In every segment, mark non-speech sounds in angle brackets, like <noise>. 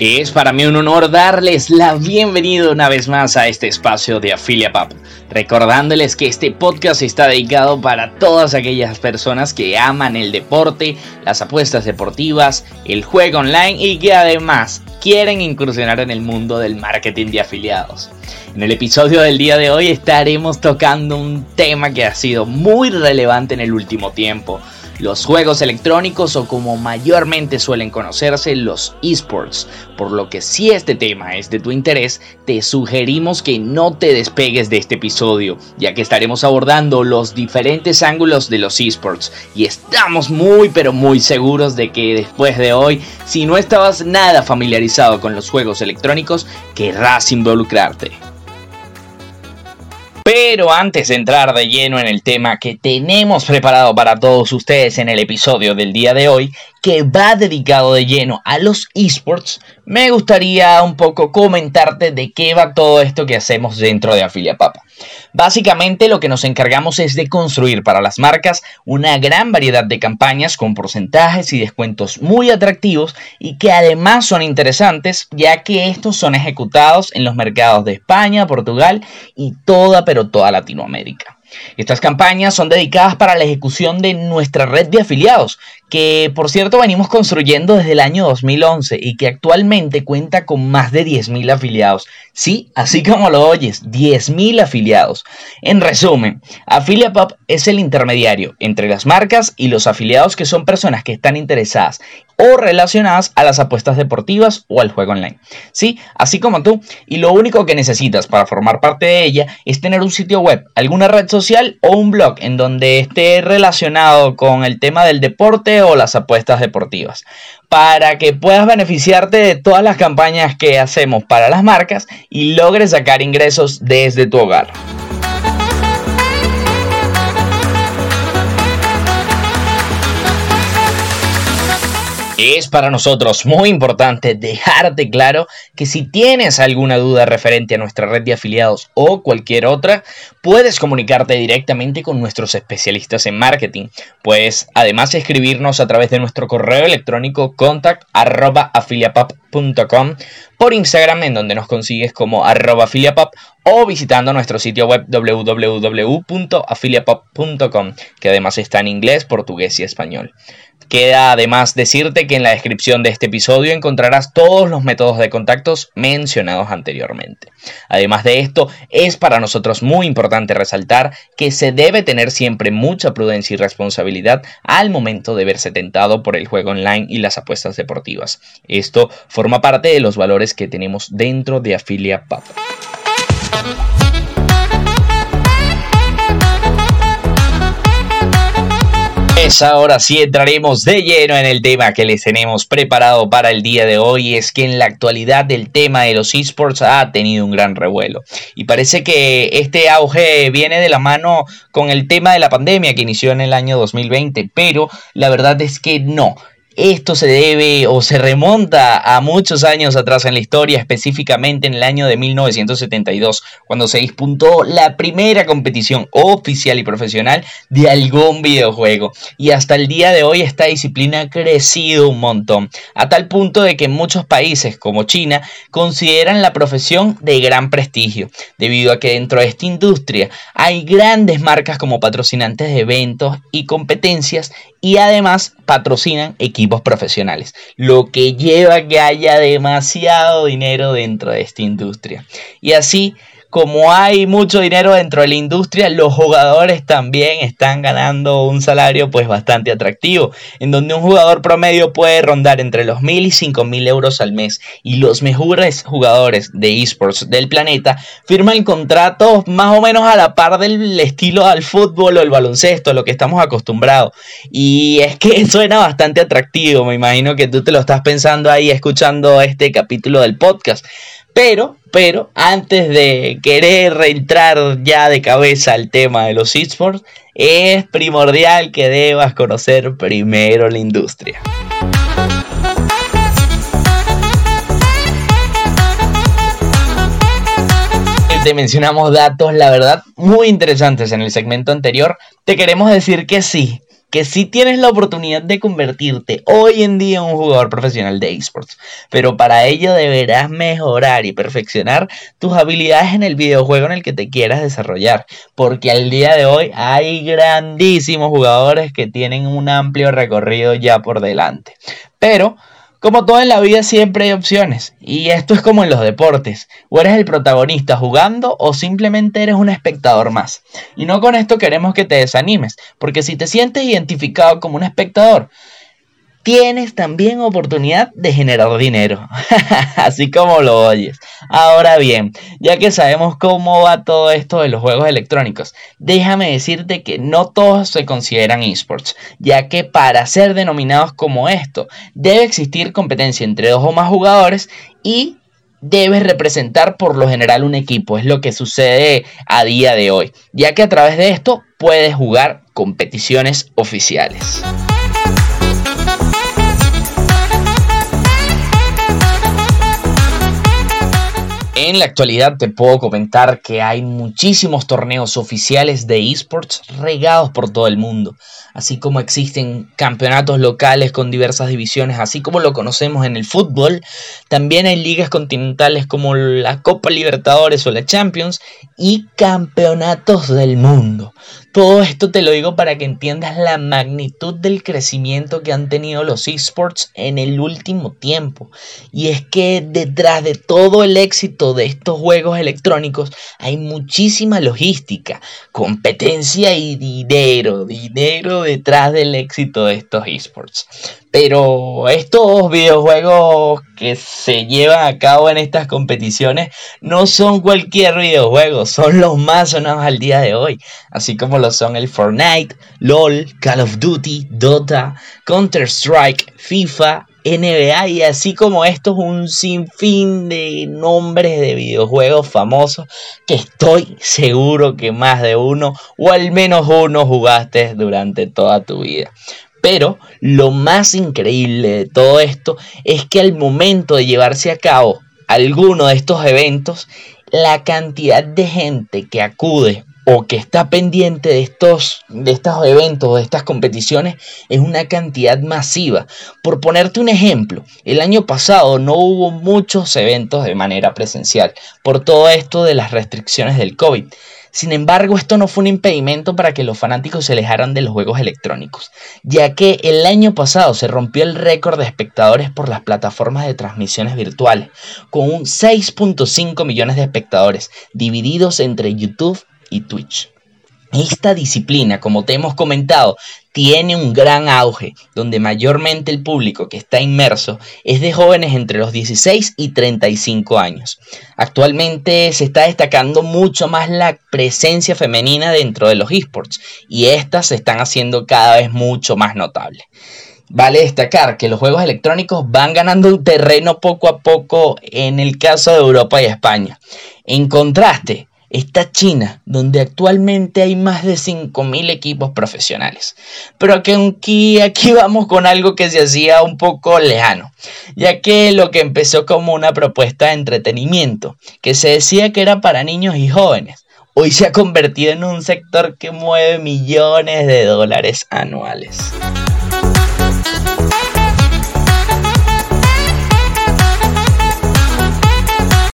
Es para mí un honor darles la bienvenida una vez más a este espacio de Afilia recordándoles que este podcast está dedicado para todas aquellas personas que aman el deporte, las apuestas deportivas, el juego online y que además quieren incursionar en el mundo del marketing de afiliados. En el episodio del día de hoy estaremos tocando un tema que ha sido muy relevante en el último tiempo los juegos electrónicos o como mayormente suelen conocerse los esports. Por lo que si este tema es de tu interés, te sugerimos que no te despegues de este episodio, ya que estaremos abordando los diferentes ángulos de los esports y estamos muy pero muy seguros de que después de hoy, si no estabas nada familiarizado con los juegos electrónicos, querrás involucrarte. Pero antes de entrar de lleno en el tema que tenemos preparado para todos ustedes en el episodio del día de hoy, que va dedicado de lleno a los esports, me gustaría un poco comentarte de qué va todo esto que hacemos dentro de Afilia Papa. Básicamente lo que nos encargamos es de construir para las marcas una gran variedad de campañas con porcentajes y descuentos muy atractivos y que además son interesantes ya que estos son ejecutados en los mercados de España, Portugal y toda pero toda Latinoamérica. Estas campañas son dedicadas para la ejecución de nuestra red de afiliados, que por cierto venimos construyendo desde el año 2011 y que actualmente cuenta con más de 10.000 afiliados. Sí, así <laughs> como lo oyes, 10.000 afiliados. En resumen, AffiliaPub es el intermediario entre las marcas y los afiliados que son personas que están interesadas o relacionadas a las apuestas deportivas o al juego online. Sí, así como tú, y lo único que necesitas para formar parte de ella es tener un sitio web, alguna red social o un blog en donde esté relacionado con el tema del deporte o las apuestas deportivas, para que puedas beneficiarte de todas las campañas que hacemos para las marcas y logres sacar ingresos desde tu hogar. Es para nosotros muy importante dejarte claro que si tienes alguna duda referente a nuestra red de afiliados o cualquier otra, puedes comunicarte directamente con nuestros especialistas en marketing. Puedes además escribirnos a través de nuestro correo electrónico por Instagram en donde nos consigues como arroba o visitando nuestro sitio web www.afiliapap.com que además está en inglés, portugués y español. Queda además decirte que en la descripción de este episodio encontrarás todos los métodos de contactos mencionados anteriormente. Además de esto, es para nosotros muy importante resaltar que se debe tener siempre mucha prudencia y responsabilidad al momento de verse tentado por el juego online y las apuestas deportivas. Esto forma parte de los valores que tenemos dentro de Afilia Papa. Pues ahora sí entraremos de lleno en el tema que les tenemos preparado para el día de hoy. Es que en la actualidad el tema de los esports ha tenido un gran revuelo. Y parece que este auge viene de la mano con el tema de la pandemia que inició en el año 2020. Pero la verdad es que no. Esto se debe o se remonta a muchos años atrás en la historia, específicamente en el año de 1972, cuando se disputó la primera competición oficial y profesional de algún videojuego. Y hasta el día de hoy esta disciplina ha crecido un montón, a tal punto de que muchos países como China consideran la profesión de gran prestigio, debido a que dentro de esta industria hay grandes marcas como patrocinantes de eventos y competencias y además patrocinan equipos profesionales, lo que lleva a que haya demasiado dinero dentro de esta industria. Y así como hay mucho dinero dentro de la industria, los jugadores también están ganando un salario pues bastante atractivo, en donde un jugador promedio puede rondar entre los mil y cinco mil euros al mes y los mejores jugadores de esports del planeta firman contratos más o menos a la par del estilo al fútbol o el baloncesto, lo que estamos acostumbrados. Y es que <laughs> suena bastante atractivo, me imagino que tú te lo estás pensando ahí escuchando este capítulo del podcast. Pero, pero, antes de querer entrar ya de cabeza al tema de los esports, es primordial que debas conocer primero la industria. Te mencionamos datos, la verdad, muy interesantes en el segmento anterior. Te queremos decir que sí, que sí tienes la oportunidad de convertirte hoy en día en un jugador profesional de esports, pero para ello deberás mejorar y perfeccionar tus habilidades en el videojuego en el que te quieras desarrollar, porque al día de hoy hay grandísimos jugadores que tienen un amplio recorrido ya por delante. Pero como todo en la vida siempre hay opciones, y esto es como en los deportes, o eres el protagonista jugando o simplemente eres un espectador más. Y no con esto queremos que te desanimes, porque si te sientes identificado como un espectador, tienes también oportunidad de generar dinero, <laughs> así como lo oyes. Ahora bien, ya que sabemos cómo va todo esto de los juegos electrónicos, déjame decirte que no todos se consideran esports, ya que para ser denominados como esto, debe existir competencia entre dos o más jugadores y debes representar por lo general un equipo, es lo que sucede a día de hoy, ya que a través de esto puedes jugar competiciones oficiales. En la actualidad te puedo comentar que hay muchísimos torneos oficiales de esports regados por todo el mundo, así como existen campeonatos locales con diversas divisiones, así como lo conocemos en el fútbol, también hay ligas continentales como la Copa Libertadores o la Champions y campeonatos del mundo. Todo esto te lo digo para que entiendas la magnitud del crecimiento que han tenido los esports en el último tiempo. Y es que detrás de todo el éxito de estos juegos electrónicos hay muchísima logística, competencia y dinero, dinero detrás del éxito de estos esports. Pero estos videojuegos que se llevan a cabo en estas competiciones no son cualquier videojuego, son los más sonados al día de hoy, así como lo son el Fortnite, LOL, Call of Duty, Dota, Counter-Strike, FIFA, NBA y así como estos un sinfín de nombres de videojuegos famosos que estoy seguro que más de uno o al menos uno jugaste durante toda tu vida. Pero lo más increíble de todo esto es que al momento de llevarse a cabo alguno de estos eventos, la cantidad de gente que acude o que está pendiente de estos, de estos eventos, de estas competiciones, es una cantidad masiva. Por ponerte un ejemplo, el año pasado no hubo muchos eventos de manera presencial por todo esto de las restricciones del COVID. Sin embargo, esto no fue un impedimento para que los fanáticos se alejaran de los juegos electrónicos, ya que el año pasado se rompió el récord de espectadores por las plataformas de transmisiones virtuales, con un 6.5 millones de espectadores, divididos entre YouTube y Twitch. Esta disciplina, como te hemos comentado, tiene un gran auge, donde mayormente el público que está inmerso es de jóvenes entre los 16 y 35 años. Actualmente se está destacando mucho más la presencia femenina dentro de los esports y estas se están haciendo cada vez mucho más notables. Vale destacar que los juegos electrónicos van ganando terreno poco a poco en el caso de Europa y España. En contraste, está China, donde actualmente hay más de 5.000 equipos profesionales. Pero aquí, aquí vamos con algo que se hacía un poco lejano, ya que lo que empezó como una propuesta de entretenimiento, que se decía que era para niños y jóvenes, hoy se ha convertido en un sector que mueve millones de dólares anuales.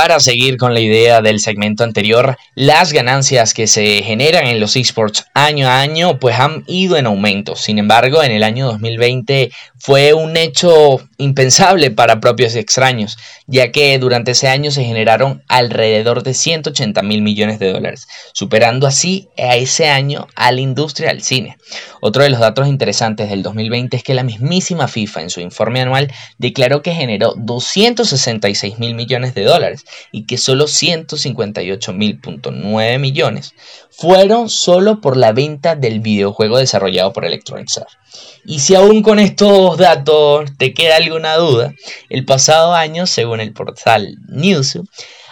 Para seguir con la idea del segmento anterior, las ganancias que se generan en los esports año a año pues han ido en aumento. Sin embargo, en el año 2020 fue un hecho impensable para propios y extraños, ya que durante ese año se generaron alrededor de 180 mil millones de dólares, superando así a ese año a la industria del cine. Otro de los datos interesantes del 2020 es que la mismísima FIFA en su informe anual declaró que generó 266 mil millones de dólares y que solo 158.000.9 millones fueron solo por la venta del videojuego desarrollado por Electronic Arts. Y si aún con estos datos te queda alguna duda, el pasado año, según el portal News,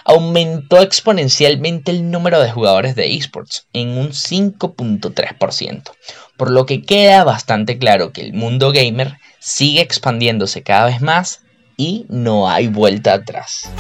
aumentó exponencialmente el número de jugadores de esports en un 5.3%, por lo que queda bastante claro que el mundo gamer sigue expandiéndose cada vez más y no hay vuelta atrás.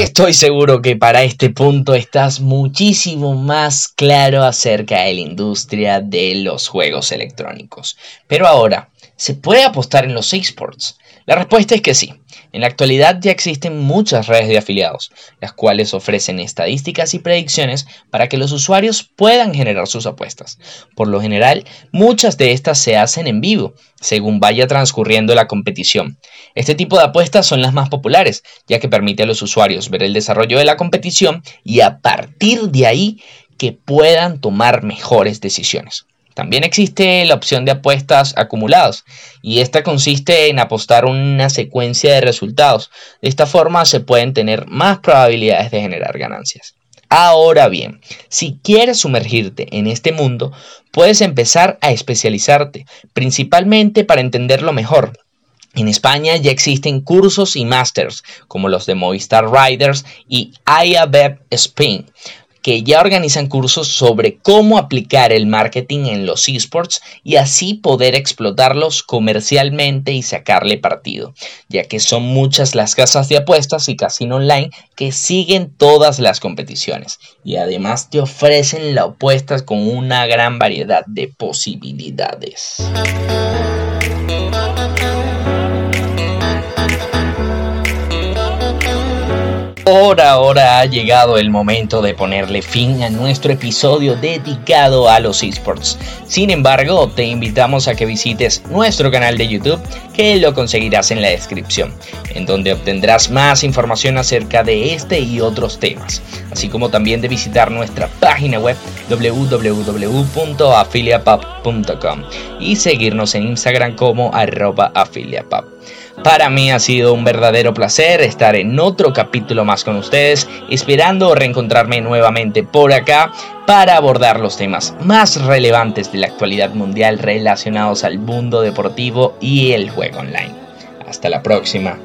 Estoy seguro que para este punto estás muchísimo más claro acerca de la industria de los juegos electrónicos. Pero ahora, ¿se puede apostar en los esports? La respuesta es que sí. En la actualidad ya existen muchas redes de afiliados, las cuales ofrecen estadísticas y predicciones para que los usuarios puedan generar sus apuestas. Por lo general, muchas de estas se hacen en vivo, según vaya transcurriendo la competición. Este tipo de apuestas son las más populares, ya que permite a los usuarios ver el desarrollo de la competición y a partir de ahí que puedan tomar mejores decisiones. También existe la opción de apuestas acumuladas y esta consiste en apostar una secuencia de resultados. De esta forma se pueden tener más probabilidades de generar ganancias. Ahora bien, si quieres sumergirte en este mundo, puedes empezar a especializarte, principalmente para entenderlo mejor. En España ya existen cursos y másters como los de Movistar Riders y IABEP Spain, que ya organizan cursos sobre cómo aplicar el marketing en los esports y así poder explotarlos comercialmente y sacarle partido, ya que son muchas las casas de apuestas y casino online que siguen todas las competiciones y además te ofrecen la apuestas con una gran variedad de posibilidades. Por ahora ha llegado el momento de ponerle fin a nuestro episodio dedicado a los esports. Sin embargo, te invitamos a que visites nuestro canal de YouTube, que lo conseguirás en la descripción, en donde obtendrás más información acerca de este y otros temas, así como también de visitar nuestra página web www.afiliapub.com y seguirnos en Instagram como arroba afiliapub. Para mí ha sido un verdadero placer estar en otro capítulo más con ustedes, esperando reencontrarme nuevamente por acá para abordar los temas más relevantes de la actualidad mundial relacionados al mundo deportivo y el juego online. Hasta la próxima.